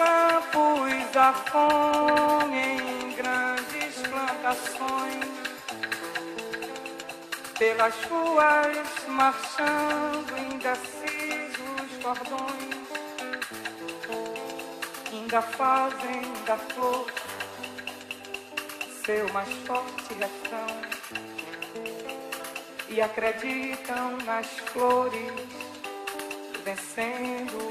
campos a fome em grandes plantações, pelas ruas marchando indecisos cordões, ainda fazem da flor seu mais forte refrão. E acreditam nas flores vencendo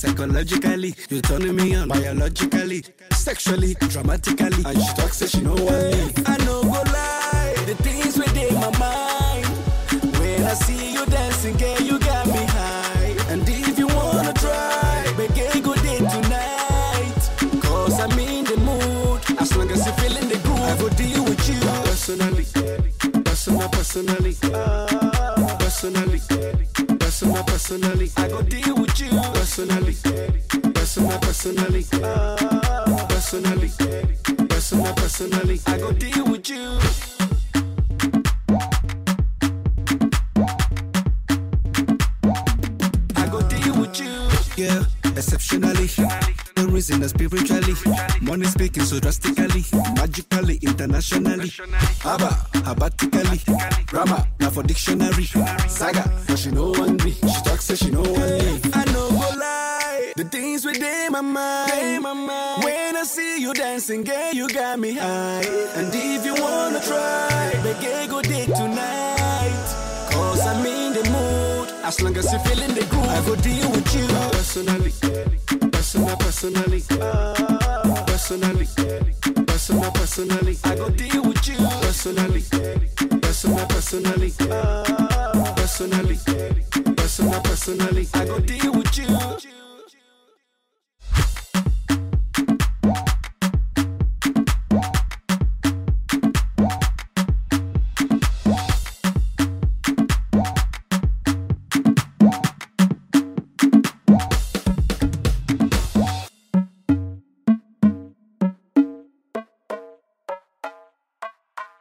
Psychologically. You're turning me on biologically, sexually, dramatically. And she talks, say she know one The reason is spiritually. Money speaking so drastically, magically, internationally. Abba, abatically. Grammar, now for dictionary. Saga, but she know one me. She talks, say she know one me. I know go lie. The things within my mind. When I see you dancing, girl, you got me high. And if you wanna try, make a good day tonight. Cause I'm in the mood. As long as you're feeling the groove, I go deal with you personally, personal, personally, personally, personal, personally. I go deal with you personally, personal, personally, personally, personal, personally. I go deal with you.